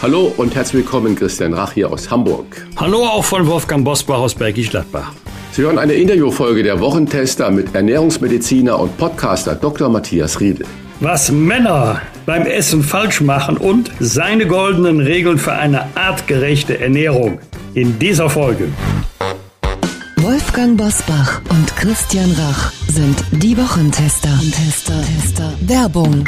Hallo und herzlich willkommen, Christian Rach hier aus Hamburg. Hallo auch von Wolfgang Bosbach aus Bergisch Gladbach. Sie hören eine Interviewfolge der Wochentester mit Ernährungsmediziner und Podcaster Dr. Matthias Riedel. Was Männer beim Essen falsch machen und seine goldenen Regeln für eine artgerechte Ernährung in dieser Folge. Wolfgang Bosbach und Christian Rach sind die Wochentester. Tester, Tester. Werbung.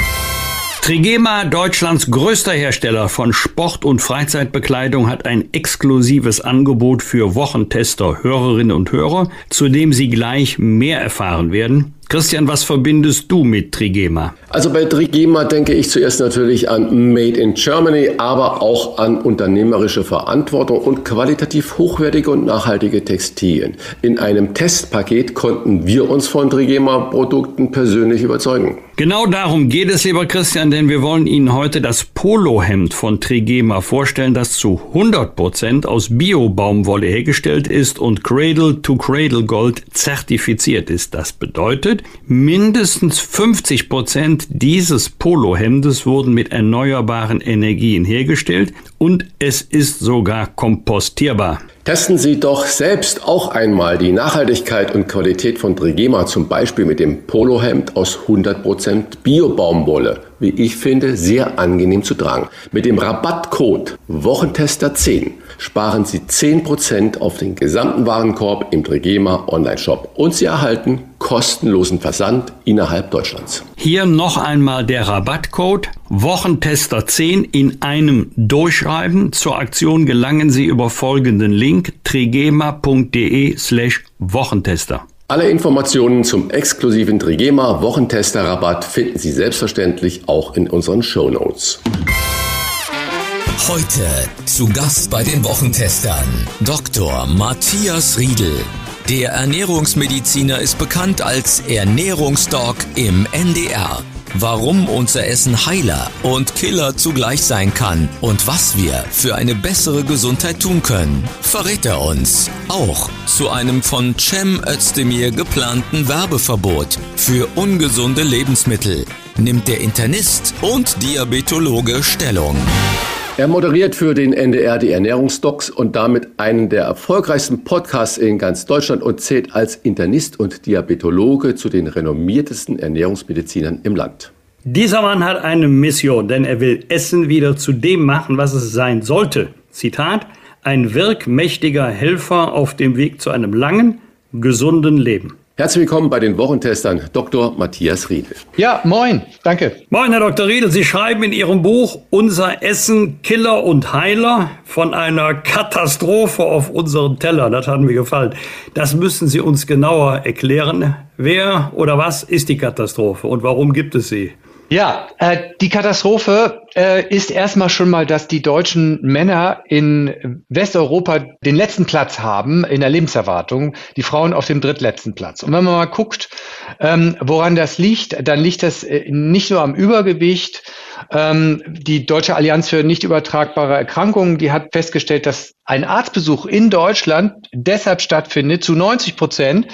Trigema, Deutschlands größter Hersteller von Sport- und Freizeitbekleidung, hat ein exklusives Angebot für Wochentester, Hörerinnen und Hörer, zu dem Sie gleich mehr erfahren werden. Christian, was verbindest du mit Trigema? Also bei Trigema denke ich zuerst natürlich an Made in Germany, aber auch an unternehmerische Verantwortung und qualitativ hochwertige und nachhaltige Textilien. In einem Testpaket konnten wir uns von Trigema-Produkten persönlich überzeugen. Genau darum geht es, lieber Christian, denn wir wollen Ihnen heute das Polohemd von Trigema vorstellen, das zu 100 Prozent aus Bio-Baumwolle hergestellt ist und Cradle-to-Cradle Gold zertifiziert ist. Das bedeutet, mindestens 50 Prozent dieses Polohemdes wurden mit erneuerbaren Energien hergestellt und es ist sogar kompostierbar. Testen Sie doch selbst auch einmal die Nachhaltigkeit und Qualität von Trigema, zum Beispiel mit dem Polohemd aus 100% Bio-Baumwolle. Wie ich finde, sehr angenehm zu tragen. Mit dem Rabattcode Wochentester10 sparen Sie 10% auf den gesamten Warenkorb im Trigema Online-Shop und Sie erhalten kostenlosen Versand innerhalb Deutschlands. Hier noch einmal der Rabattcode Wochentester 10 in einem Durchschreiben. Zur Aktion gelangen Sie über folgenden Link trigema.de slash Wochentester. Alle Informationen zum exklusiven Trigema Wochentester Rabatt finden Sie selbstverständlich auch in unseren Show Notes. Heute zu Gast bei den Wochentestern Dr. Matthias Riedel. Der Ernährungsmediziner ist bekannt als Ernährungsdoc im NDR. Warum unser Essen Heiler und Killer zugleich sein kann und was wir für eine bessere Gesundheit tun können, verrät er uns. Auch zu einem von Cem Özdemir geplanten Werbeverbot für ungesunde Lebensmittel nimmt der Internist und Diabetologe Stellung. Er moderiert für den NDR die Ernährungsdocs und damit einen der erfolgreichsten Podcasts in ganz Deutschland und zählt als Internist und Diabetologe zu den renommiertesten Ernährungsmedizinern im Land. Dieser Mann hat eine Mission, denn er will Essen wieder zu dem machen, was es sein sollte. Zitat, ein wirkmächtiger Helfer auf dem Weg zu einem langen, gesunden Leben. Herzlich willkommen bei den Wochentestern Dr. Matthias Riedel. Ja, moin, danke. Moin, Herr Dr. Riedel. Sie schreiben in Ihrem Buch Unser Essen Killer und Heiler von einer Katastrophe auf unseren Teller. Das hat mir gefallen. Das müssen Sie uns genauer erklären. Wer oder was ist die Katastrophe und warum gibt es sie? Ja, äh, die Katastrophe äh, ist erstmal schon mal, dass die deutschen Männer in Westeuropa den letzten Platz haben in der Lebenserwartung, die Frauen auf dem drittletzten Platz. Und wenn man mal guckt, ähm, woran das liegt, dann liegt das äh, nicht nur am Übergewicht. Ähm, die Deutsche Allianz für nicht übertragbare Erkrankungen, die hat festgestellt, dass ein Arztbesuch in Deutschland deshalb stattfindet, zu 90 Prozent,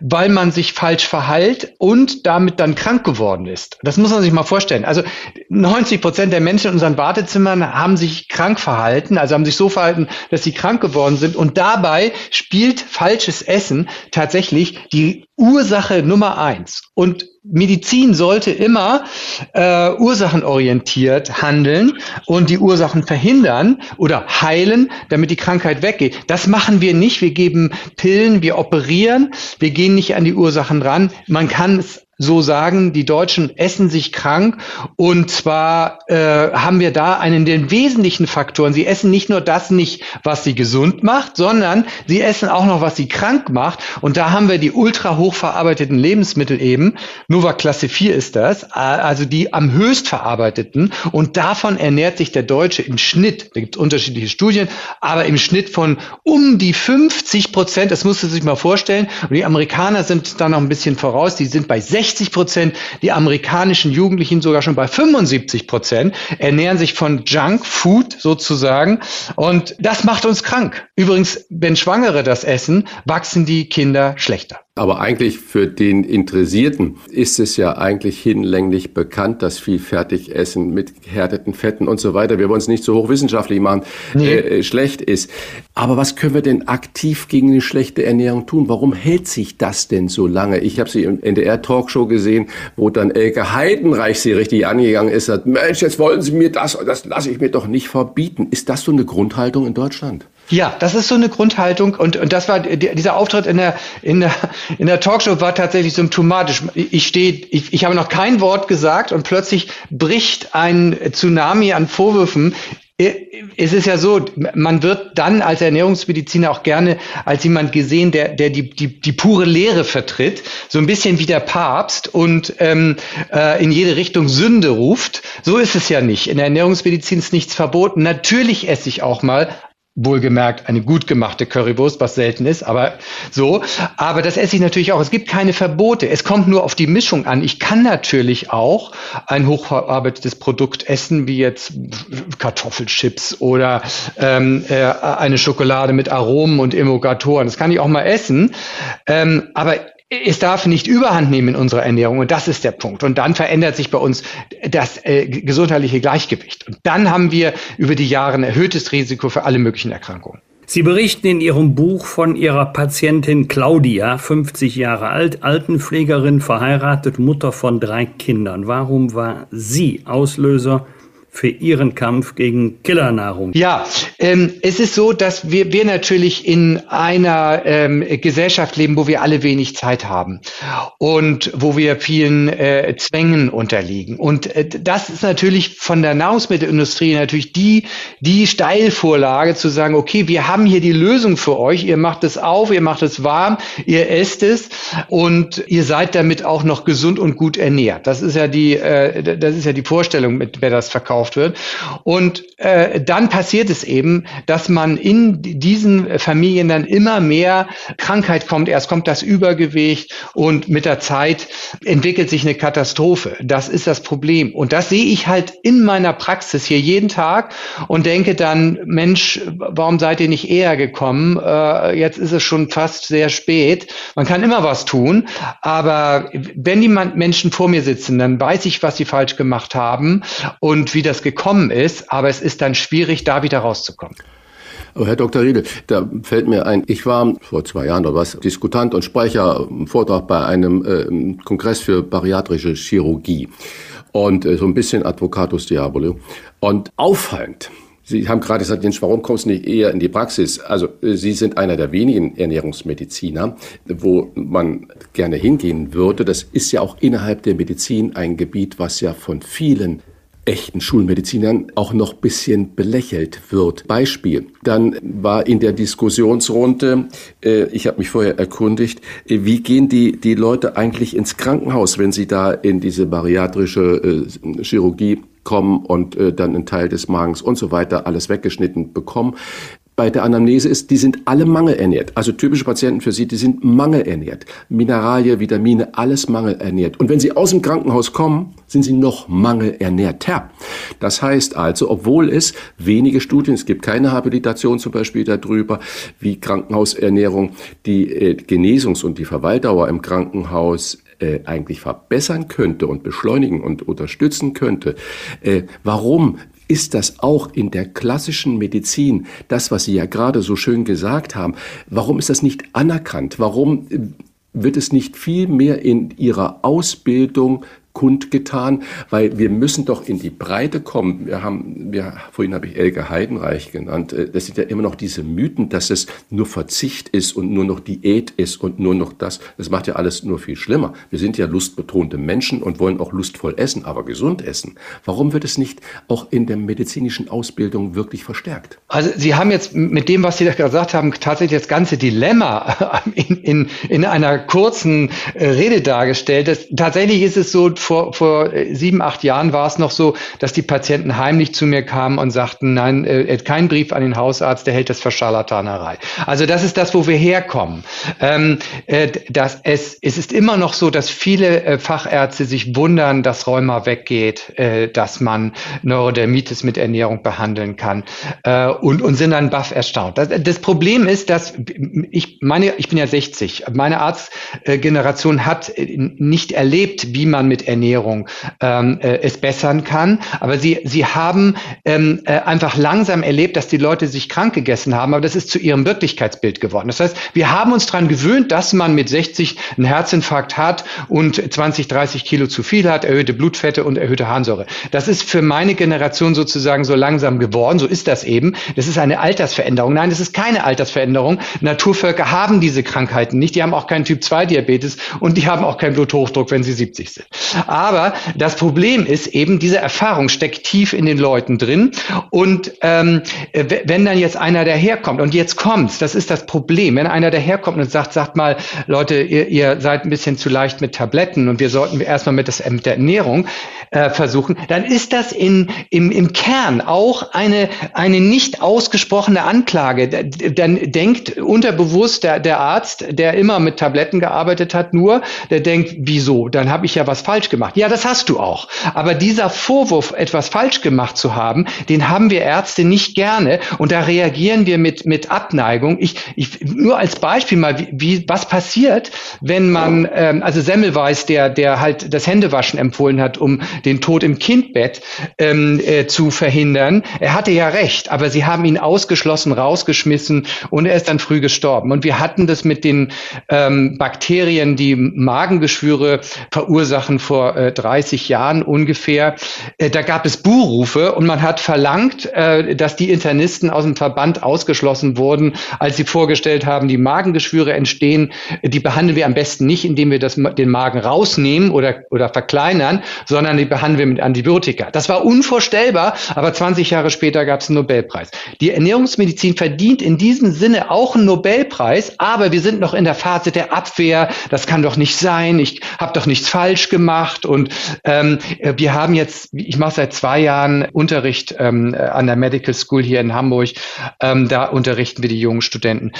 weil man sich falsch verhält und damit dann krank geworden ist. Das muss man sich mal vorstellen. Also 90 Prozent der Menschen in unseren Wartezimmern haben sich krank verhalten, also haben sich so verhalten, dass sie krank geworden sind. Und dabei spielt falsches Essen tatsächlich die Ursache Nummer eins. Und Medizin sollte immer äh, ursachenorientiert handeln und die Ursachen verhindern oder heilen, damit die Krankheit weggeht. Das machen wir nicht. Wir geben Pillen, wir operieren, wir gehen nicht an die Ursachen ran. Man kann es so sagen, die Deutschen essen sich krank. Und zwar äh, haben wir da einen der wesentlichen Faktoren. Sie essen nicht nur das nicht, was sie gesund macht, sondern sie essen auch noch, was sie krank macht. Und da haben wir die ultra hochverarbeiteten Lebensmittel eben, Nova Klasse 4 ist das, also die am höchst verarbeiteten und davon ernährt sich der Deutsche im Schnitt, da gibt es unterschiedliche Studien, aber im Schnitt von um die 50 Prozent, das musst du sich mal vorstellen, und die Amerikaner sind da noch ein bisschen voraus, die sind bei 60 Prozent, die amerikanischen Jugendlichen sogar schon bei 75 Prozent, ernähren sich von Junk Food sozusagen und das macht uns krank. Übrigens, wenn Schwangere das essen, wachsen die Kinder schlechter. Aber eigentlich für den Interessierten ist es ja eigentlich hinlänglich bekannt, dass viel Fertigessen mit gehärteten Fetten und so weiter, wir wollen es nicht so hochwissenschaftlich machen, nee. äh, äh schlecht ist. Aber was können wir denn aktiv gegen eine schlechte Ernährung tun? Warum hält sich das denn so lange? Ich habe sie im NDR-Talkshow gesehen, wo dann Elke Heidenreich sie richtig angegangen ist, sagt, Mensch, jetzt wollen Sie mir das, das lasse ich mir doch nicht verbieten. Ist das so eine Grundhaltung in Deutschland? Ja, das ist so eine Grundhaltung und, und das war dieser Auftritt in der, in der, in der Talkshow war tatsächlich symptomatisch. Ich stehe, ich, ich habe noch kein Wort gesagt und plötzlich bricht ein Tsunami an Vorwürfen es ist ja so, man wird dann als Ernährungsmediziner auch gerne als jemand gesehen, der, der die, die, die pure Lehre vertritt, so ein bisschen wie der Papst und ähm, äh, in jede Richtung Sünde ruft. So ist es ja nicht. In der Ernährungsmedizin ist nichts verboten. Natürlich esse ich auch mal Wohlgemerkt eine gut gemachte Currywurst, was selten ist, aber so. Aber das esse ich natürlich auch. Es gibt keine Verbote. Es kommt nur auf die Mischung an. Ich kann natürlich auch ein hochverarbeitetes Produkt essen, wie jetzt Kartoffelchips oder ähm, äh, eine Schokolade mit Aromen und Emulgatoren. Das kann ich auch mal essen. Ähm, aber es darf nicht überhand nehmen in unserer Ernährung und das ist der Punkt. Und dann verändert sich bei uns das äh, gesundheitliche Gleichgewicht. Und dann haben wir über die Jahre ein erhöhtes Risiko für alle möglichen Erkrankungen. Sie berichten in Ihrem Buch von Ihrer Patientin Claudia, 50 Jahre alt, Altenpflegerin, verheiratet, Mutter von drei Kindern. Warum war sie Auslöser für Ihren Kampf gegen Killernahrung? Ja, ähm, es ist so, dass wir, wir natürlich in einer ähm, Gesellschaft leben, wo wir alle wenig Zeit haben und wo wir vielen äh, Zwängen unterliegen. Und äh, das ist natürlich von der Nahrungsmittelindustrie natürlich die, die Steilvorlage zu sagen, okay, wir haben hier die Lösung für euch, ihr macht es auf, ihr macht es warm, ihr esst es und ihr seid damit auch noch gesund und gut ernährt. Das ist ja die, äh, das ist ja die Vorstellung, mit wer das verkauft verkauft wird. Und äh, dann passiert es eben, dass man in diesen Familien dann immer mehr Krankheit kommt. Erst kommt das Übergewicht und mit der Zeit entwickelt sich eine Katastrophe. Das ist das Problem. Und das sehe ich halt in meiner Praxis hier jeden Tag und denke dann, Mensch, warum seid ihr nicht eher gekommen? Äh, jetzt ist es schon fast sehr spät. Man kann immer was tun, aber wenn die Menschen vor mir sitzen, dann weiß ich, was sie falsch gemacht haben und wie das das gekommen ist, aber es ist dann schwierig, da wieder rauszukommen. Aber Herr Dr. Riedel, da fällt mir ein, ich war vor zwei Jahren oder was Diskutant und Sprecher im Vortrag bei einem äh, Kongress für bariatrische Chirurgie und äh, so ein bisschen Advocatus Diabolo. Und auffallend, Sie haben gerade gesagt, Jens, warum kommst du nicht eher in die Praxis? Also äh, Sie sind einer der wenigen Ernährungsmediziner, wo man gerne hingehen würde. Das ist ja auch innerhalb der Medizin ein Gebiet, was ja von vielen echten Schulmedizinern auch noch bisschen belächelt wird. Beispiel. Dann war in der Diskussionsrunde, äh, ich habe mich vorher erkundigt, äh, wie gehen die, die Leute eigentlich ins Krankenhaus, wenn sie da in diese bariatrische äh, Chirurgie kommen und äh, dann einen Teil des Magens und so weiter alles weggeschnitten bekommen bei der Anamnese ist, die sind alle mangelernährt. Also typische Patienten für Sie, die sind mangelernährt. Mineralien, Vitamine, alles mangelernährt. Und wenn Sie aus dem Krankenhaus kommen, sind Sie noch mangelernährter. Das heißt also, obwohl es wenige Studien, es gibt keine Habilitation zum Beispiel darüber, wie Krankenhausernährung die äh, Genesungs- und die Verweildauer im Krankenhaus äh, eigentlich verbessern könnte und beschleunigen und unterstützen könnte. Äh, warum ist das auch in der klassischen Medizin, das, was Sie ja gerade so schön gesagt haben, warum ist das nicht anerkannt? Warum wird es nicht viel mehr in ihrer Ausbildung kundgetan, weil wir müssen doch in die Breite kommen. Wir haben, wir, vorhin habe ich Elke Heidenreich genannt. Äh, das sind ja immer noch diese Mythen, dass es nur Verzicht ist und nur noch Diät ist und nur noch das. Das macht ja alles nur viel schlimmer. Wir sind ja lustbetonte Menschen und wollen auch lustvoll essen, aber gesund essen. Warum wird es nicht auch in der medizinischen Ausbildung wirklich verstärkt? Also Sie haben jetzt mit dem, was Sie da gesagt haben, tatsächlich das ganze Dilemma in, in, in einer kurzen äh, Rede dargestellt. Das, tatsächlich ist es so, vor, vor äh, sieben, acht Jahren war es noch so, dass die Patienten heimlich zu mir kamen und sagten, nein, äh, kein Brief an den Hausarzt, der hält das für Scharlatanerei. Also das ist das, wo wir herkommen. Ähm, äh, das, es, es ist immer noch so, dass viele äh, Fachärzte sich wundern, dass Rheuma weggeht, äh, dass man Neurodermitis mit Ernährung behandeln kann äh, und, und sind dann baff erstaunt. Das, das Problem ist, dass ich meine, ich bin ja 60, meine Arztgeneration hat äh, nicht erlebt, wie man mit Ernährung ähm, äh, es bessern kann. Aber sie, sie haben ähm, äh, einfach langsam erlebt, dass die Leute sich krank gegessen haben, aber das ist zu ihrem Wirklichkeitsbild geworden. Das heißt, wir haben uns daran gewöhnt, dass man mit 60 einen Herzinfarkt hat und 20, 30 Kilo zu viel hat, erhöhte Blutfette und erhöhte Harnsäure. Das ist für meine Generation sozusagen so langsam geworden. So ist das eben. Das ist eine Altersveränderung. Nein, das ist keine Altersveränderung. Naturvölker haben diese Krankheiten nicht. Die haben auch keinen Typ-2-Diabetes und die haben auch keinen Bluthochdruck, wenn sie 70 sind. Aber das Problem ist eben, diese Erfahrung steckt tief in den Leuten drin. Und ähm, wenn dann jetzt einer daherkommt, und jetzt kommt's, das ist das Problem, wenn einer daherkommt und sagt, sagt mal, Leute, ihr, ihr seid ein bisschen zu leicht mit Tabletten und wir sollten erstmal mit, das, mit der Ernährung äh, versuchen, dann ist das in, im, im Kern auch eine, eine nicht ausgesprochene Anklage. Dann denkt unterbewusst der, der Arzt, der immer mit Tabletten gearbeitet hat, nur, der denkt, wieso? Dann habe ich ja was falsch gemacht. Ja, das hast du auch. Aber dieser Vorwurf, etwas falsch gemacht zu haben, den haben wir Ärzte nicht gerne und da reagieren wir mit, mit Abneigung. Ich, ich, nur als Beispiel mal, wie, wie was passiert, wenn man, ähm, also Semmelweis, der, der halt das Händewaschen empfohlen hat, um den Tod im Kindbett ähm, äh, zu verhindern. Er hatte ja recht, aber sie haben ihn ausgeschlossen, rausgeschmissen und er ist dann früh gestorben. Und wir hatten das mit den ähm, Bakterien, die Magengeschwüre verursachen vor äh, 30 Jahren ungefähr. Äh, da gab es Buhrufe und man hat verlangt, äh, dass die Internisten aus dem Verband ausgeschlossen wurden, als sie vorgestellt haben, die Magengeschwüre entstehen. Die behandeln wir am besten nicht, indem wir das, den Magen rausnehmen oder, oder verkleinern, sondern die behandeln wir mit Antibiotika. Das war unvorstellbar, aber 20 Jahre später gab es einen Nobelpreis. Die Ernährungsmedizin verdient in diesem Sinne auch einen Nobelpreis, aber wir sind noch in der Phase der Abwehr. Das kann doch nicht sein. Ich habe doch nichts falsch gemacht. Und ähm, wir haben jetzt, ich mache seit zwei Jahren Unterricht ähm, an der Medical School hier in Hamburg. Ähm, da unterrichten wir die jungen Studenten.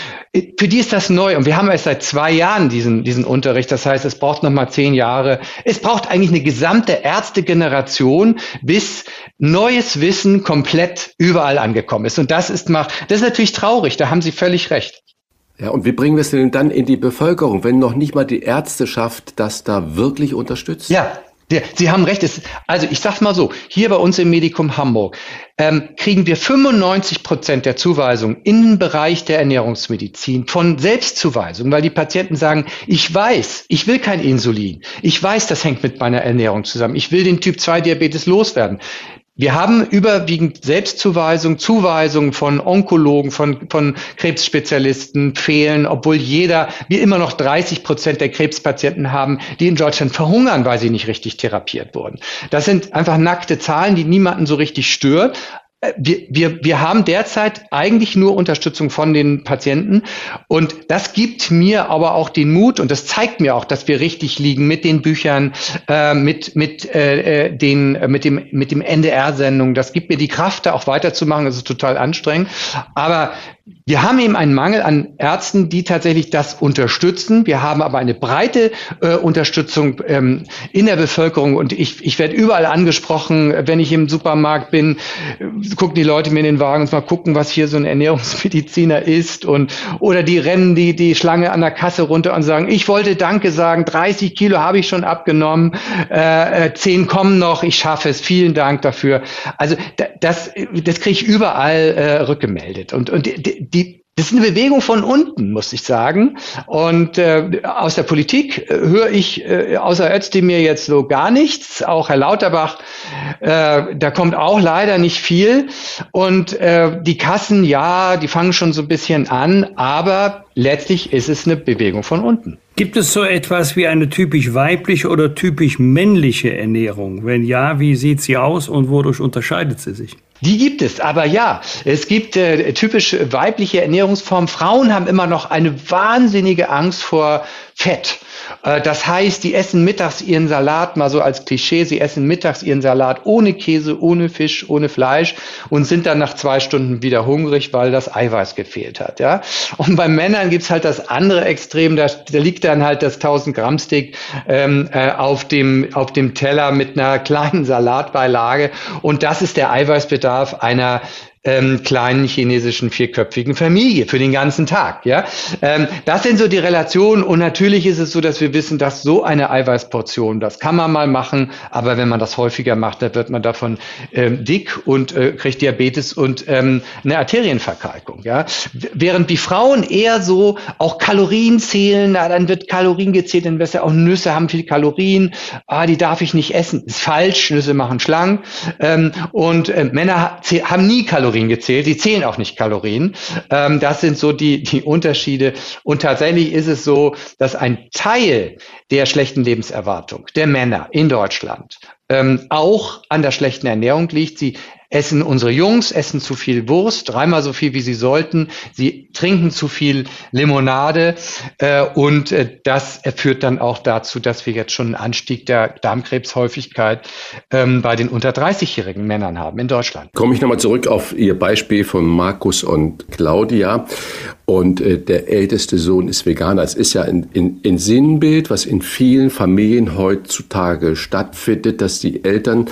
Für die ist das neu und wir haben erst seit zwei Jahren diesen, diesen Unterricht. Das heißt, es braucht noch mal zehn Jahre. Es braucht eigentlich eine gesamte Ärztegeneration, bis neues Wissen komplett überall angekommen ist. Und das ist mal, das ist natürlich traurig. Da haben Sie völlig recht. Ja, und wie bringen wir es denn dann in die Bevölkerung, wenn noch nicht mal die Ärzteschaft das da wirklich unterstützt? Ja, Sie haben recht. also ich sage mal so, hier bei uns im Medikum Hamburg ähm, kriegen wir 95 Prozent der Zuweisungen in den Bereich der Ernährungsmedizin von Selbstzuweisung, weil die Patienten sagen, ich weiß, ich will kein Insulin. Ich weiß, das hängt mit meiner Ernährung zusammen. Ich will den Typ 2 Diabetes loswerden. Wir haben überwiegend Selbstzuweisung, Zuweisung von Onkologen, von, von Krebsspezialisten fehlen, obwohl jeder, wir immer noch 30 Prozent der Krebspatienten haben, die in Deutschland verhungern, weil sie nicht richtig therapiert wurden. Das sind einfach nackte Zahlen, die niemanden so richtig stört. Äh, wir, wir, wir haben derzeit eigentlich nur Unterstützung von den Patienten und das gibt mir aber auch den Mut und das zeigt mir auch, dass wir richtig liegen mit den Büchern, äh, mit mit äh, äh den mit dem mit dem NDR-Sendung. Das gibt mir die Kraft, da auch weiterzumachen. Das ist total anstrengend, aber wir haben eben einen Mangel an Ärzten, die tatsächlich das unterstützen. Wir haben aber eine breite äh, Unterstützung ähm, in der Bevölkerung und ich, ich werde überall angesprochen, wenn ich im Supermarkt bin, äh, gucken die Leute mir in den Wagen und mal gucken, was hier so ein Ernährungsmediziner ist und oder die rennen die die Schlange an der Kasse runter und sagen, ich wollte Danke sagen, 30 Kilo habe ich schon abgenommen, äh, 10 äh, kommen noch, ich schaffe es, vielen Dank dafür. Also das das kriege ich überall äh, rückgemeldet und und die, die, Das ist eine Bewegung von unten, muss ich sagen. Und äh, aus der Politik äh, höre ich äh, außer Özdemir jetzt so gar nichts. Auch Herr Lauterbach, äh, da kommt auch leider nicht viel. Und äh, die Kassen, ja, die fangen schon so ein bisschen an, aber letztlich ist es eine Bewegung von unten. Gibt es so etwas wie eine typisch weibliche oder typisch männliche Ernährung? Wenn ja, wie sieht sie aus und wodurch unterscheidet sie sich? Die gibt es, aber ja, es gibt äh, typisch weibliche Ernährungsformen. Frauen haben immer noch eine wahnsinnige Angst vor Fett. Äh, das heißt, die essen mittags ihren Salat, mal so als Klischee, sie essen mittags ihren Salat ohne Käse, ohne Fisch, ohne Fleisch und sind dann nach zwei Stunden wieder hungrig, weil das Eiweiß gefehlt hat. Ja? Und bei Männern gibt's halt das andere Extrem, da, da liegt dann halt das 1000 Gramm Steak ähm, äh, auf, dem, auf dem Teller mit einer kleinen Salatbeilage und das ist der Eiweißbedarf einer ähm, kleinen chinesischen vierköpfigen Familie für den ganzen Tag. Ja, ähm, das sind so die Relationen und natürlich ist es so, dass wir wissen, dass so eine Eiweißportion, das kann man mal machen, aber wenn man das häufiger macht, dann wird man davon ähm, dick und äh, kriegt Diabetes und ähm, eine Arterienverkalkung. Ja, während die Frauen eher so auch Kalorien zählen, na, dann wird Kalorien gezählt, dann wirst du auch Nüsse haben viel Kalorien, ah, die darf ich nicht essen, ist falsch, Nüsse machen schlank ähm, und äh, Männer haben nie Kalorien Kalorien gezählt. Sie zählen auch nicht Kalorien. Ähm, das sind so die, die Unterschiede. Und tatsächlich ist es so, dass ein Teil der schlechten Lebenserwartung der Männer in Deutschland ähm, auch an der schlechten Ernährung liegt. Sie essen unsere Jungs, essen zu viel Wurst, dreimal so viel, wie sie sollten. Sie trinken zu viel Limonade äh, und äh, das führt dann auch dazu, dass wir jetzt schon einen Anstieg der Darmkrebshäufigkeit ähm, bei den unter 30-jährigen Männern haben in Deutschland. Komme ich nochmal zurück auf Ihr Beispiel von Markus und Claudia. Und äh, der älteste Sohn ist Veganer. Es ist ja ein, ein, ein Sinnbild, was in vielen Familien heutzutage stattfindet, dass die Eltern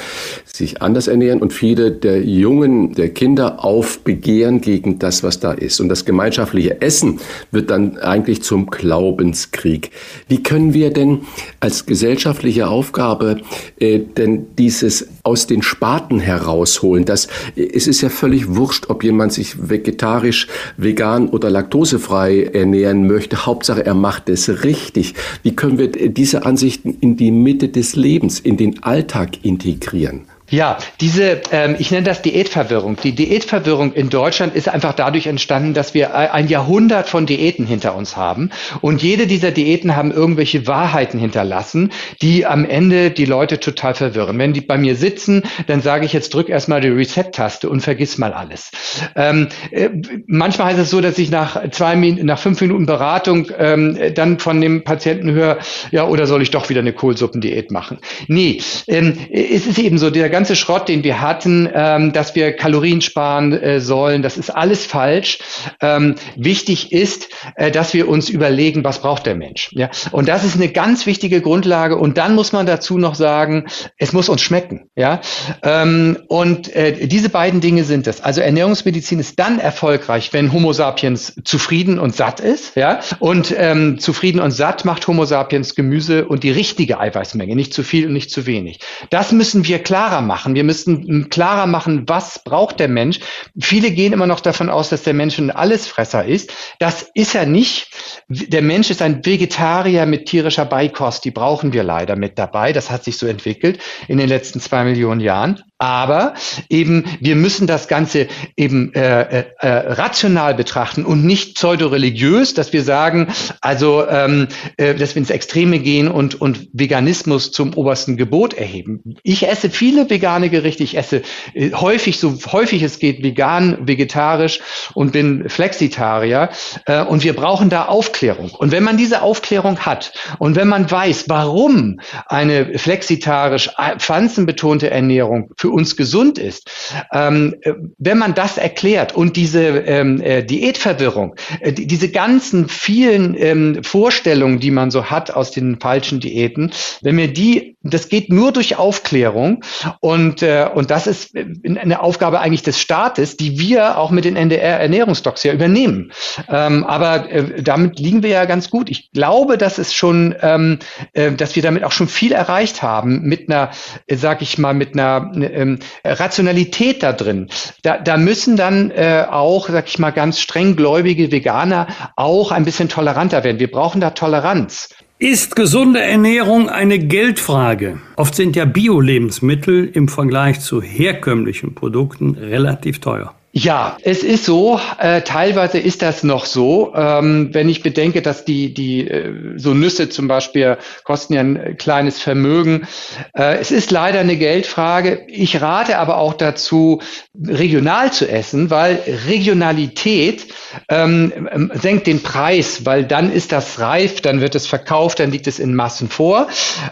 sich anders ernähren und viele der Jungen, der Kinder aufbegehren gegen das, was da ist. Und das gemeinschaftliche Essen wird dann eigentlich zum Glaubenskrieg. Wie können wir denn als gesellschaftliche Aufgabe äh, denn dieses aus den Spaten herausholen? Das, es ist ja völlig wurscht, ob jemand sich vegetarisch, vegan oder laktosefrei ernähren möchte. Hauptsache, er macht es richtig. Wie können wir diese Ansichten in die Mitte des Lebens, in den Alltag integrieren? Ja, diese, ähm, ich nenne das Diätverwirrung. Die Diätverwirrung in Deutschland ist einfach dadurch entstanden, dass wir ein Jahrhundert von Diäten hinter uns haben. Und jede dieser Diäten haben irgendwelche Wahrheiten hinterlassen, die am Ende die Leute total verwirren. Wenn die bei mir sitzen, dann sage ich jetzt drück erstmal die Reset-Taste und vergiss mal alles. Ähm, äh, manchmal heißt es so, dass ich nach zwei Minuten, nach fünf Minuten Beratung ähm, dann von dem Patienten höre, ja, oder soll ich doch wieder eine Kohlsuppendiät machen? Nee, ähm, es ist eben so, der Schrott, den wir hatten, ähm, dass wir Kalorien sparen äh, sollen, das ist alles falsch. Ähm, wichtig ist, äh, dass wir uns überlegen, was braucht der Mensch. Ja? Und das ist eine ganz wichtige Grundlage. Und dann muss man dazu noch sagen, es muss uns schmecken. Ja? Ähm, und äh, diese beiden Dinge sind es. Also Ernährungsmedizin ist dann erfolgreich, wenn Homo sapiens zufrieden und satt ist. Ja? Und ähm, zufrieden und satt macht Homo sapiens Gemüse und die richtige Eiweißmenge, nicht zu viel und nicht zu wenig. Das müssen wir klarer machen machen. Wir müssen klarer machen, was braucht der Mensch. Viele gehen immer noch davon aus, dass der Mensch ein Allesfresser ist. Das ist er nicht. Der Mensch ist ein Vegetarier mit tierischer Beikost. Die brauchen wir leider mit dabei. Das hat sich so entwickelt in den letzten zwei Millionen Jahren. Aber eben, wir müssen das Ganze eben äh, äh, äh, rational betrachten und nicht pseudoreligiös, dass wir sagen, also ähm, äh, dass wir ins Extreme gehen und, und Veganismus zum obersten Gebot erheben. Ich esse viele vegane Gerichte, ich esse äh, häufig, so häufig es geht, vegan, vegetarisch und bin Flexitarier. Äh, und wir brauchen da Aufklärung. Und wenn man diese Aufklärung hat und wenn man weiß, warum eine flexitarisch äh, pflanzenbetonte Ernährung für für uns gesund ist, ähm, wenn man das erklärt und diese ähm, äh, Diätverwirrung, äh, die, diese ganzen vielen ähm, Vorstellungen, die man so hat aus den falschen Diäten, wenn wir die das geht nur durch Aufklärung und, äh, und das ist eine Aufgabe eigentlich des Staates, die wir auch mit den NDR-Ernährungsdocs ja übernehmen. Ähm, aber äh, damit liegen wir ja ganz gut. Ich glaube, dass es schon, ähm, äh, dass wir damit auch schon viel erreicht haben mit einer, äh, sag ich mal, mit einer äh, Rationalität da drin. Da, da müssen dann äh, auch, sag ich mal, ganz streng gläubige Veganer auch ein bisschen toleranter werden. Wir brauchen da Toleranz. Ist gesunde Ernährung eine Geldfrage? Oft sind ja Bio-Lebensmittel im Vergleich zu herkömmlichen Produkten relativ teuer. Ja, es ist so. Äh, teilweise ist das noch so. Ähm, wenn ich bedenke, dass die, die äh, so Nüsse zum Beispiel kosten ja ein kleines Vermögen. Äh, es ist leider eine Geldfrage. Ich rate aber auch dazu, regional zu essen, weil Regionalität ähm, ähm, senkt den Preis, weil dann ist das reif, dann wird es verkauft, dann liegt es in Massen vor.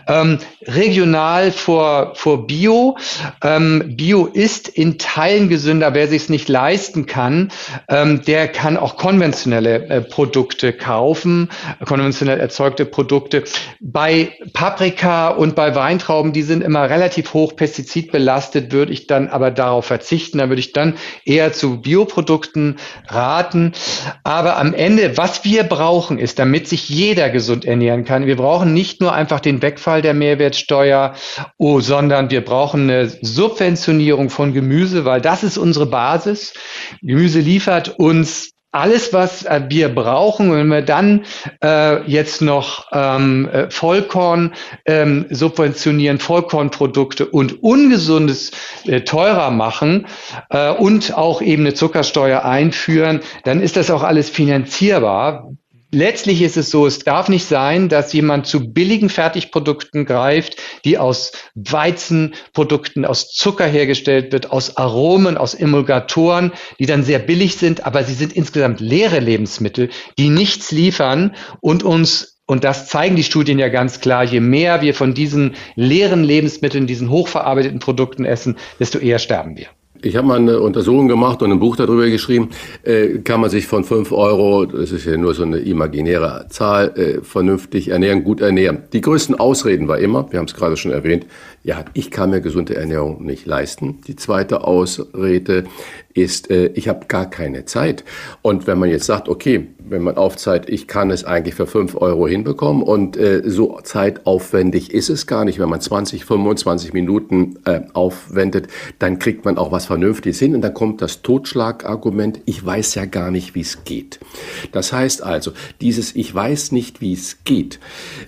Ähm, regional vor, vor Bio. Ähm, Bio ist in Teilen gesünder, wer sich es nicht leisten kann, ähm, der kann auch konventionelle äh, Produkte kaufen, konventionell erzeugte Produkte. Bei Paprika und bei Weintrauben, die sind immer relativ hoch pestizidbelastet, würde ich dann aber darauf verzichten. Da würde ich dann eher zu Bioprodukten raten. Aber am Ende, was wir brauchen, ist, damit sich jeder gesund ernähren kann, wir brauchen nicht nur einfach den Wegfall der Mehrwertsteuer, oh, sondern wir brauchen eine Subventionierung von Gemüse, weil das ist unsere Basis. Gemüse. Gemüse liefert uns alles, was äh, wir brauchen, wenn wir dann äh, jetzt noch ähm, äh, Vollkorn ähm, subventionieren, Vollkornprodukte und Ungesundes äh, teurer machen äh, und auch eben eine Zuckersteuer einführen, dann ist das auch alles finanzierbar. Letztlich ist es so, es darf nicht sein, dass jemand zu billigen Fertigprodukten greift, die aus Weizenprodukten, aus Zucker hergestellt wird, aus Aromen, aus Emulgatoren, die dann sehr billig sind, aber sie sind insgesamt leere Lebensmittel, die nichts liefern und uns und das zeigen die Studien ja ganz klar. Je mehr wir von diesen leeren Lebensmitteln, diesen hochverarbeiteten Produkten essen, desto eher sterben wir. Ich habe mal eine Untersuchung gemacht und ein Buch darüber geschrieben, äh, kann man sich von fünf Euro, das ist ja nur so eine imaginäre Zahl, äh, vernünftig ernähren, gut ernähren. Die größten Ausreden war immer, wir haben es gerade schon erwähnt, ja, ich kann mir gesunde Ernährung nicht leisten. Die zweite Ausrede ist, äh, ich habe gar keine Zeit. Und wenn man jetzt sagt, okay, wenn man aufzeigt, ich kann es eigentlich für fünf Euro hinbekommen und äh, so zeitaufwendig ist es gar nicht, wenn man 20, 25 Minuten äh, aufwendet, dann kriegt man auch was Vernünftiges hin und dann kommt das Totschlagargument, ich weiß ja gar nicht, wie es geht. Das heißt also, dieses Ich weiß nicht, wie es geht,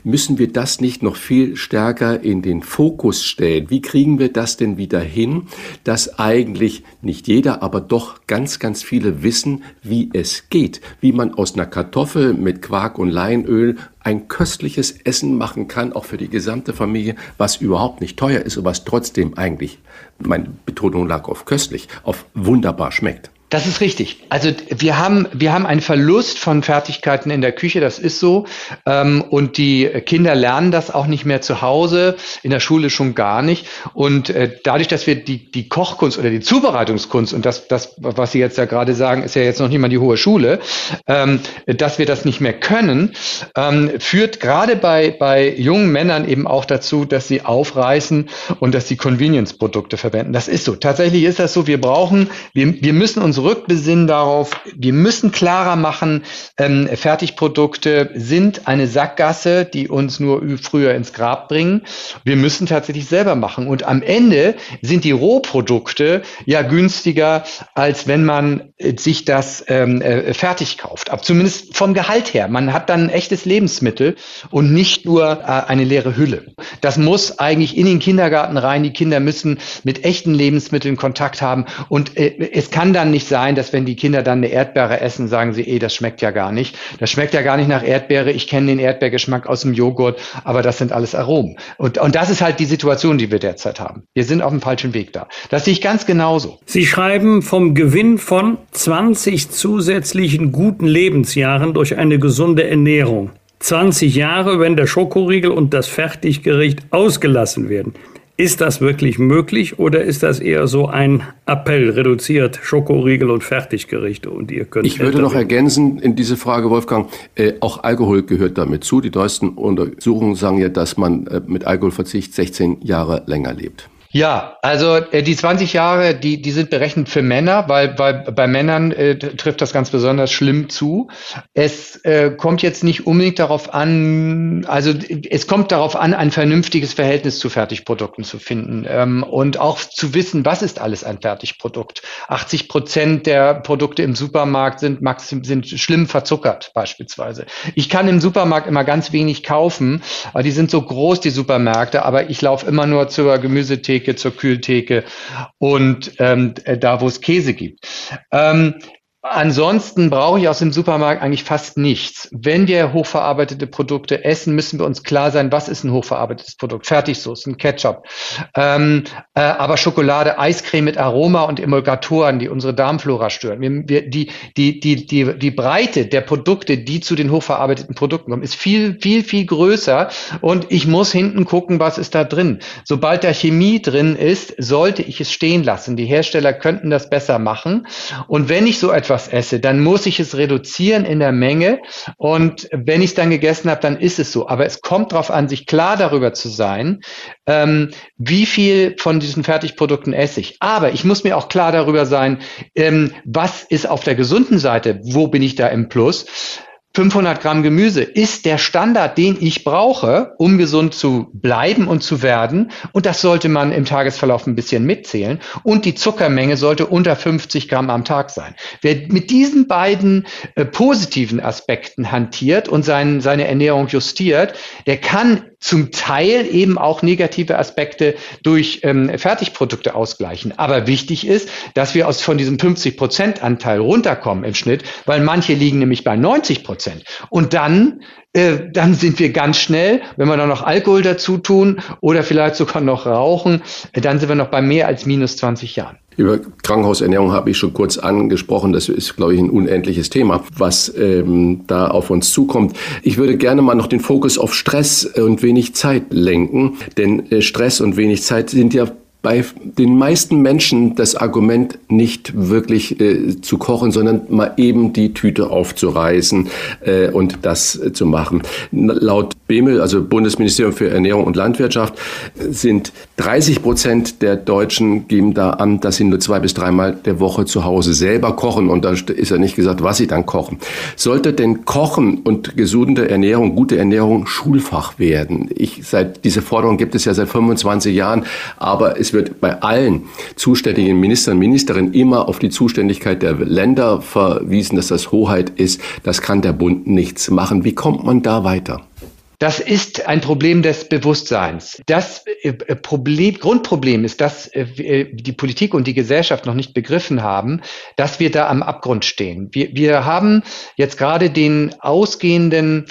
müssen wir das nicht noch viel stärker in den Fokus stellen? Wie kriegen wir das denn wieder hin, dass eigentlich nicht jeder, aber doch ganz, ganz viele wissen, wie es geht, wie man aus einer Kartoffel mit Quark und Leinöl ein köstliches Essen machen kann, auch für die gesamte Familie, was überhaupt nicht teuer ist und was trotzdem eigentlich, meine Betonung lag auf köstlich, auf wunderbar schmeckt. Das ist richtig. Also wir haben, wir haben einen Verlust von Fertigkeiten in der Küche, das ist so. Ähm, und die Kinder lernen das auch nicht mehr zu Hause, in der Schule schon gar nicht. Und äh, dadurch, dass wir die, die Kochkunst oder die Zubereitungskunst, und das, das, was Sie jetzt ja gerade sagen, ist ja jetzt noch nicht mal die hohe Schule, ähm, dass wir das nicht mehr können, ähm, führt gerade bei, bei jungen Männern eben auch dazu, dass sie aufreißen und dass sie Convenience-Produkte verwenden. Das ist so. Tatsächlich ist das so. Wir brauchen, wir, wir müssen uns zurückbesinnen darauf, wir müssen klarer machen, ähm, Fertigprodukte sind eine Sackgasse, die uns nur früher ins Grab bringen. Wir müssen tatsächlich selber machen. Und am Ende sind die Rohprodukte ja günstiger, als wenn man äh, sich das ähm, äh, fertig kauft. Aber zumindest vom Gehalt her. Man hat dann ein echtes Lebensmittel und nicht nur äh, eine leere Hülle. Das muss eigentlich in den Kindergarten rein. Die Kinder müssen mit echten Lebensmitteln Kontakt haben. Und äh, es kann dann nicht sein, dass wenn die Kinder dann eine Erdbeere essen, sagen sie, eh, das schmeckt ja gar nicht. Das schmeckt ja gar nicht nach Erdbeere. Ich kenne den Erdbeergeschmack aus dem Joghurt, aber das sind alles Aromen. Und, und das ist halt die Situation, die wir derzeit haben. Wir sind auf dem falschen Weg da. Das sehe ich ganz genauso. Sie schreiben vom Gewinn von 20 zusätzlichen guten Lebensjahren durch eine gesunde Ernährung. 20 Jahre, wenn der Schokoriegel und das Fertiggericht ausgelassen werden. Ist das wirklich möglich oder ist das eher so ein Appell, reduziert Schokoriegel und Fertiggerichte und ihr könnt. Ich würde noch ergänzen in diese Frage, Wolfgang, äh, auch Alkohol gehört damit zu. Die neuesten Untersuchungen sagen ja, dass man äh, mit Alkoholverzicht 16 Jahre länger lebt. Ja, also äh, die 20 Jahre, die, die sind berechnet für Männer, weil, weil bei Männern äh, trifft das ganz besonders schlimm zu. Es äh, kommt jetzt nicht unbedingt darauf an, also es kommt darauf an, ein vernünftiges Verhältnis zu Fertigprodukten zu finden ähm, und auch zu wissen, was ist alles ein Fertigprodukt. 80 Prozent der Produkte im Supermarkt sind, maxim, sind schlimm verzuckert beispielsweise. Ich kann im Supermarkt immer ganz wenig kaufen, weil die sind so groß, die Supermärkte, aber ich laufe immer nur zur Gemüsetheke Theke, zur Kühltheke und ähm, da, wo es Käse gibt. Ähm, Ansonsten brauche ich aus dem Supermarkt eigentlich fast nichts. Wenn wir hochverarbeitete Produkte essen, müssen wir uns klar sein, was ist ein hochverarbeitetes Produkt? Fertigsoßen, Ketchup. Ähm, äh, aber Schokolade, Eiscreme mit Aroma und Emulgatoren, die unsere Darmflora stören. Wir, wir, die, die, die, die, die Breite der Produkte, die zu den hochverarbeiteten Produkten kommen, ist viel, viel, viel größer. Und ich muss hinten gucken, was ist da drin. Sobald da Chemie drin ist, sollte ich es stehen lassen. Die Hersteller könnten das besser machen. Und wenn ich so etwas etwas esse, dann muss ich es reduzieren in der Menge. Und wenn ich es dann gegessen habe, dann ist es so. Aber es kommt darauf an, sich klar darüber zu sein, ähm, wie viel von diesen Fertigprodukten esse ich. Aber ich muss mir auch klar darüber sein, ähm, was ist auf der gesunden Seite, wo bin ich da im Plus. 500 Gramm Gemüse ist der Standard, den ich brauche, um gesund zu bleiben und zu werden. Und das sollte man im Tagesverlauf ein bisschen mitzählen. Und die Zuckermenge sollte unter 50 Gramm am Tag sein. Wer mit diesen beiden äh, positiven Aspekten hantiert und sein, seine Ernährung justiert, der kann zum Teil eben auch negative Aspekte durch ähm, Fertigprodukte ausgleichen. Aber wichtig ist, dass wir aus von diesem 50 Prozent Anteil runterkommen im Schnitt, weil manche liegen nämlich bei 90 Prozent. Und dann äh, dann sind wir ganz schnell, wenn wir dann noch Alkohol dazu tun oder vielleicht sogar noch rauchen, dann sind wir noch bei mehr als minus 20 Jahren. Über Krankenhausernährung habe ich schon kurz angesprochen. Das ist, glaube ich, ein unendliches Thema, was ähm, da auf uns zukommt. Ich würde gerne mal noch den Fokus auf Stress und wenig Zeit lenken, denn äh, Stress und wenig Zeit sind ja bei den meisten Menschen das Argument nicht wirklich äh, zu kochen, sondern mal eben die Tüte aufzureißen äh, und das äh, zu machen. Laut BEMEL, also Bundesministerium für Ernährung und Landwirtschaft, sind 30 Prozent der Deutschen geben da an, dass sie nur zwei bis dreimal der Woche zu Hause selber kochen. Und da ist ja nicht gesagt, was sie dann kochen. Sollte denn Kochen und gesunde Ernährung, gute Ernährung Schulfach werden? Ich, seit, diese Forderung gibt es ja seit 25 Jahren, aber es wird bei allen zuständigen Ministern Ministerinnen immer auf die Zuständigkeit der Länder verwiesen, dass das Hoheit ist. Das kann der Bund nichts machen. Wie kommt man da weiter? Das ist ein Problem des Bewusstseins. Das äh, Problem, Grundproblem ist, dass äh, die Politik und die Gesellschaft noch nicht begriffen haben, dass wir da am Abgrund stehen. Wir, wir haben jetzt gerade den ausgehenden äh,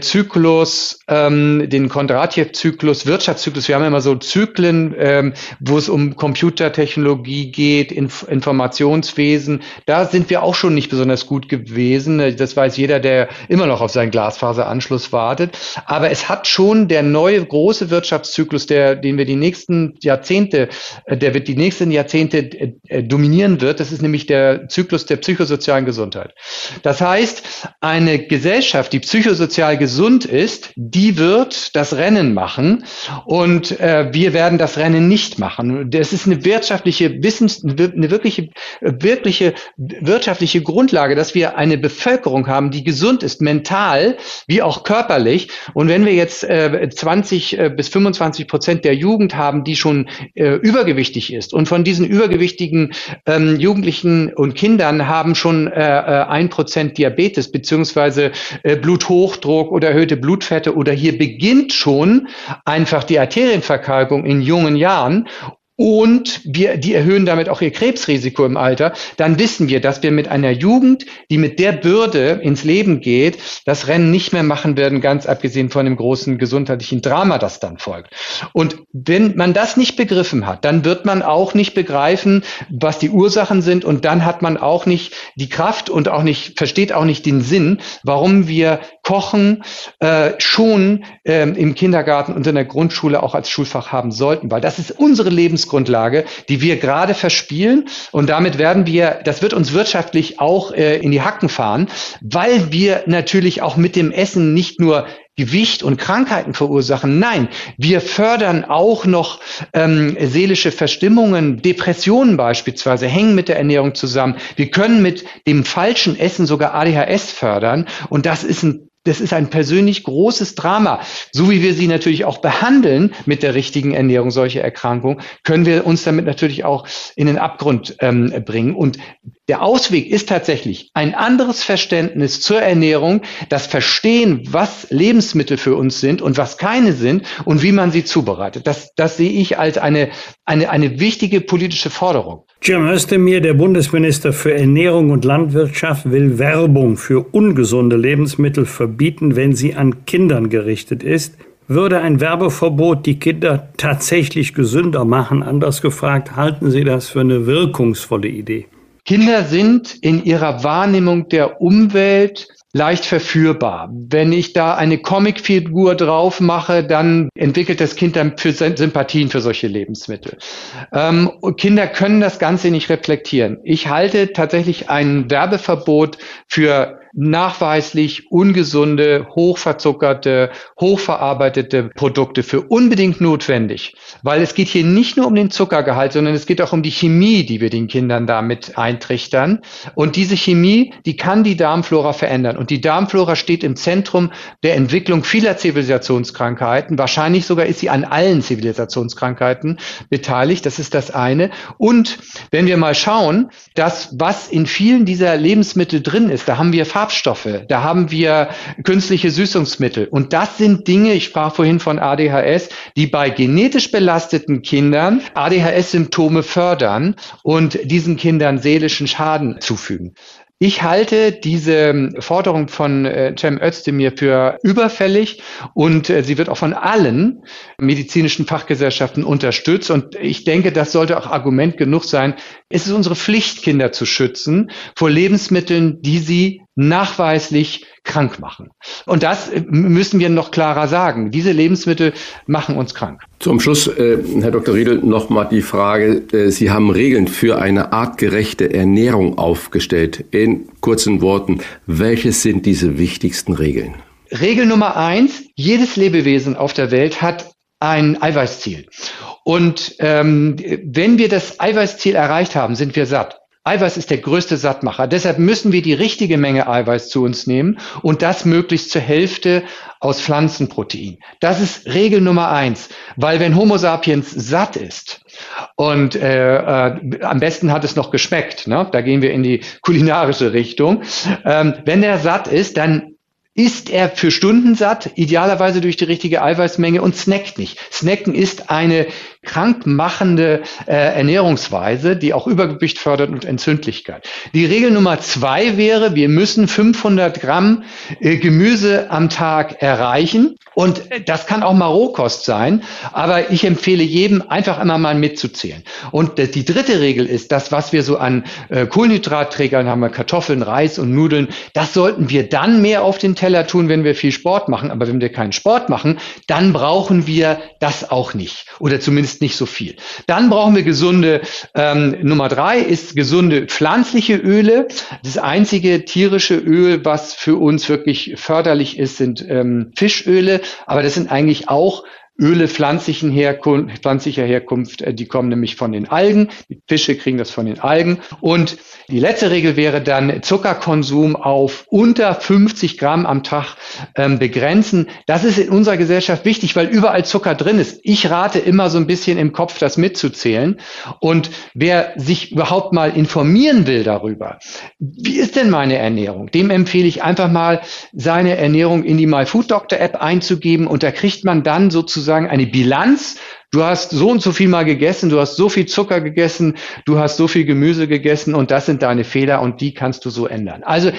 Zyklus, ähm, den Kondratjew-Zyklus, Wirtschaftszyklus. Wir haben immer so Zyklen, ähm, wo es um Computertechnologie geht, Inf Informationswesen. Da sind wir auch schon nicht besonders gut gewesen. Das weiß jeder, der immer noch auf seinen Glasfaseranschluss wartet. Aber es hat schon der neue große Wirtschaftszyklus, der, den wir die nächsten Jahrzehnte, äh, der wird die nächsten Jahrzehnte äh, äh, dominieren wird. Das ist nämlich der Zyklus der psychosozialen Gesundheit. Das heißt, eine Gesellschaft, die psychosozial gesund ist, die wird das Rennen machen und äh, wir werden das Rennen nicht machen. Das ist eine wirtschaftliche Wissens, eine wirkliche, wirkliche wirtschaftliche Grundlage, dass wir eine Bevölkerung haben, die gesund ist, mental wie auch körperlich. Und wenn wir jetzt äh, 20 äh, bis 25 Prozent der Jugend haben, die schon äh, übergewichtig ist und von diesen übergewichtigen ähm, Jugendlichen und Kindern haben schon äh, äh ein Prozent Diabetes beziehungsweise äh, Bluthochdruck Blutdruck oder erhöhte Blutfette oder hier beginnt schon einfach die Arterienverkalkung in jungen Jahren und wir, die erhöhen damit auch ihr Krebsrisiko im Alter, dann wissen wir, dass wir mit einer Jugend, die mit der Bürde ins Leben geht, das Rennen nicht mehr machen werden, ganz abgesehen von dem großen gesundheitlichen Drama, das dann folgt. Und wenn man das nicht begriffen hat, dann wird man auch nicht begreifen, was die Ursachen sind. Und dann hat man auch nicht die Kraft und auch nicht, versteht auch nicht den Sinn, warum wir Kochen äh, schon ähm, im Kindergarten und in der Grundschule auch als Schulfach haben sollten, weil das ist unsere Lebensgrundlage, die wir gerade verspielen und damit werden wir, das wird uns wirtschaftlich auch äh, in die Hacken fahren, weil wir natürlich auch mit dem Essen nicht nur Gewicht und Krankheiten verursachen. Nein, wir fördern auch noch ähm, seelische Verstimmungen, Depressionen beispielsweise, hängen mit der Ernährung zusammen. Wir können mit dem falschen Essen sogar ADHS fördern und das ist ein das ist ein persönlich großes Drama. So wie wir sie natürlich auch behandeln mit der richtigen Ernährung, solche Erkrankungen, können wir uns damit natürlich auch in den Abgrund ähm, bringen. Und der Ausweg ist tatsächlich ein anderes Verständnis zur Ernährung, das Verstehen, was Lebensmittel für uns sind und was keine sind und wie man sie zubereitet. Das, das sehe ich als eine, eine, eine wichtige politische Forderung. Jim Özdemir, der Bundesminister für Ernährung und Landwirtschaft, will Werbung für ungesunde Lebensmittel verbieten, wenn sie an Kindern gerichtet ist. Würde ein Werbeverbot die Kinder tatsächlich gesünder machen? Anders gefragt, halten Sie das für eine wirkungsvolle Idee? Kinder sind in ihrer Wahrnehmung der Umwelt leicht verführbar. Wenn ich da eine Comicfigur drauf mache, dann entwickelt das Kind dann für Sympathien für solche Lebensmittel. Ähm, Kinder können das Ganze nicht reflektieren. Ich halte tatsächlich ein Werbeverbot für nachweislich ungesunde, hochverzuckerte, hochverarbeitete Produkte für unbedingt notwendig. Weil es geht hier nicht nur um den Zuckergehalt, sondern es geht auch um die Chemie, die wir den Kindern damit eintrichtern. Und diese Chemie, die kann die Darmflora verändern. Und die Darmflora steht im Zentrum der Entwicklung vieler Zivilisationskrankheiten. Wahrscheinlich sogar ist sie an allen Zivilisationskrankheiten beteiligt. Das ist das eine. Und wenn wir mal schauen, das, was in vielen dieser Lebensmittel drin ist, da haben wir Farb Farbstoffe, da haben wir künstliche Süßungsmittel. Und das sind Dinge, ich sprach vorhin von ADHS, die bei genetisch belasteten Kindern ADHS-Symptome fördern und diesen Kindern seelischen Schaden zufügen. Ich halte diese Forderung von äh, Cem Özdemir für überfällig und äh, sie wird auch von allen medizinischen Fachgesellschaften unterstützt. Und ich denke, das sollte auch Argument genug sein. Es ist unsere Pflicht, Kinder zu schützen vor Lebensmitteln, die sie nachweislich krank machen. Und das äh, müssen wir noch klarer sagen. Diese Lebensmittel machen uns krank. Zum Schluss, äh, Herr Dr. Riedel, nochmal die Frage. Äh, Sie haben Regeln für eine artgerechte Ernährung aufgestellt. In kurzen Worten, welches sind diese wichtigsten Regeln? Regel Nummer eins, jedes Lebewesen auf der Welt hat ein Eiweißziel. Und ähm, wenn wir das Eiweißziel erreicht haben, sind wir satt. Eiweiß ist der größte Sattmacher. Deshalb müssen wir die richtige Menge Eiweiß zu uns nehmen und das möglichst zur Hälfte aus Pflanzenprotein. Das ist Regel Nummer eins, weil wenn Homo sapiens satt ist und äh, äh, am besten hat es noch geschmeckt, ne? da gehen wir in die kulinarische Richtung, ähm, wenn er satt ist, dann ist er für Stunden satt, idealerweise durch die richtige Eiweißmenge und snackt nicht. Snacken ist eine krankmachende äh, Ernährungsweise, die auch Übergewicht fördert und Entzündlichkeit. Die Regel Nummer zwei wäre, wir müssen 500 Gramm äh, Gemüse am Tag erreichen. Und das kann auch mal Rohkost sein, aber ich empfehle jedem einfach immer mal mitzuzählen. Und äh, die dritte Regel ist, das, was wir so an äh, Kohlenhydratträgern haben, Kartoffeln, Reis und Nudeln, das sollten wir dann mehr auf den Teller tun, wenn wir viel Sport machen. Aber wenn wir keinen Sport machen, dann brauchen wir das auch nicht. Oder zumindest nicht so viel. Dann brauchen wir gesunde, ähm, Nummer drei ist gesunde pflanzliche Öle. Das einzige tierische Öl, was für uns wirklich förderlich ist, sind ähm, Fischöle. Aber das sind eigentlich auch Öle pflanzlichen Herkunft, pflanzlicher Herkunft, äh, die kommen nämlich von den Algen. Die Fische kriegen das von den Algen. Und die letzte Regel wäre dann Zuckerkonsum auf unter 50 Gramm am Tag ähm, begrenzen. Das ist in unserer Gesellschaft wichtig, weil überall Zucker drin ist. Ich rate immer so ein bisschen im Kopf, das mitzuzählen. Und wer sich überhaupt mal informieren will darüber, wie ist denn meine Ernährung, dem empfehle ich einfach mal seine Ernährung in die MyFoodDoctor App einzugeben und da kriegt man dann sozusagen eine Bilanz Du hast so und so viel mal gegessen, du hast so viel Zucker gegessen, du hast so viel Gemüse gegessen und das sind deine Fehler und die kannst du so ändern. Also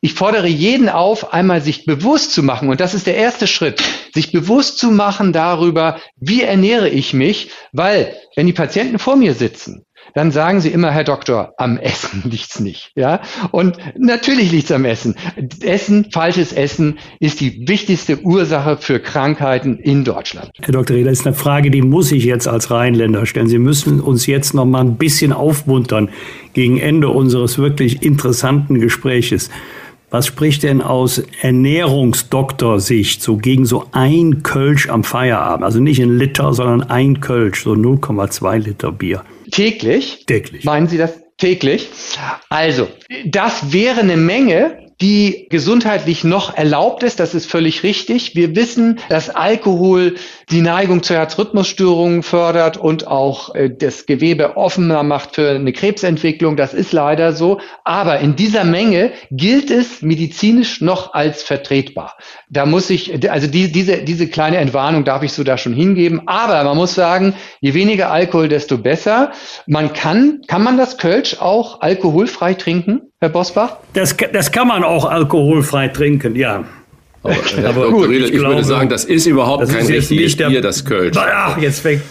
ich fordere jeden auf, einmal sich bewusst zu machen, und das ist der erste Schritt, sich bewusst zu machen darüber, wie ernähre ich mich, weil wenn die Patienten vor mir sitzen, dann sagen Sie immer, Herr Doktor, am Essen liegt's nicht. Ja? Und natürlich liegt's am Essen. Essen, falsches Essen ist die wichtigste Ursache für Krankheiten in Deutschland. Herr Dr. Rehler, ist eine Frage, die muss ich jetzt als Rheinländer stellen. Sie müssen uns jetzt noch mal ein bisschen aufmuntern gegen Ende unseres wirklich interessanten Gespräches. Was spricht denn aus Ernährungsdoktorsicht so gegen so ein Kölsch am Feierabend? Also nicht ein Liter, sondern ein Kölsch, so 0,2 Liter Bier. Täglich? Täglich. Meinen Sie das täglich? Also, das wäre eine Menge, die gesundheitlich noch erlaubt ist. Das ist völlig richtig. Wir wissen, dass Alkohol die Neigung zu Herzrhythmusstörungen fördert und auch äh, das Gewebe offener macht für eine Krebsentwicklung. Das ist leider so. Aber in dieser Menge gilt es medizinisch noch als vertretbar. Da muss ich, also die, diese, diese kleine Entwarnung darf ich so da schon hingeben. Aber man muss sagen, je weniger Alkohol, desto besser. Man kann, kann man das Kölsch auch alkoholfrei trinken, Herr Bosbach? Das, das kann man auch alkoholfrei trinken, ja. Aber, Herr aber Dr. Riedel, ich, ich glaube, würde sagen, das ist überhaupt das kein ist richtiges Bier, das Kölsch. Ach, jetzt fängt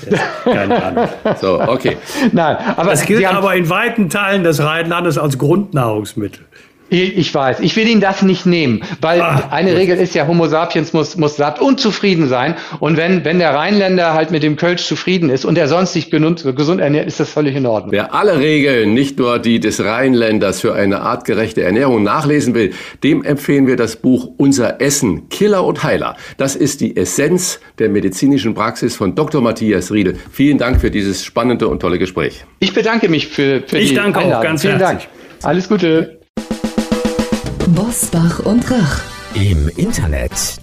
keine Ahnung. So, okay. Nein, aber das gilt aber in weiten Teilen des Rheinlandes als Grundnahrungsmittel. Ich weiß, ich will Ihnen das nicht nehmen, weil ah, eine gut. Regel ist ja, Homo sapiens muss, muss satt und zufrieden sein. Und wenn, wenn der Rheinländer halt mit dem Kölsch zufrieden ist und er sonst sich gesund, gesund ernährt, ist das völlig in Ordnung. Wer alle Regeln, nicht nur die des Rheinländers für eine artgerechte Ernährung nachlesen will, dem empfehlen wir das Buch Unser Essen, Killer und Heiler. Das ist die Essenz der medizinischen Praxis von Dr. Matthias Riedel. Vielen Dank für dieses spannende und tolle Gespräch. Ich bedanke mich für, für ich die danke Einladung. auch ganz Vielen herzlich. Dank. Alles Gute. Bosbach und Rach. Im Internet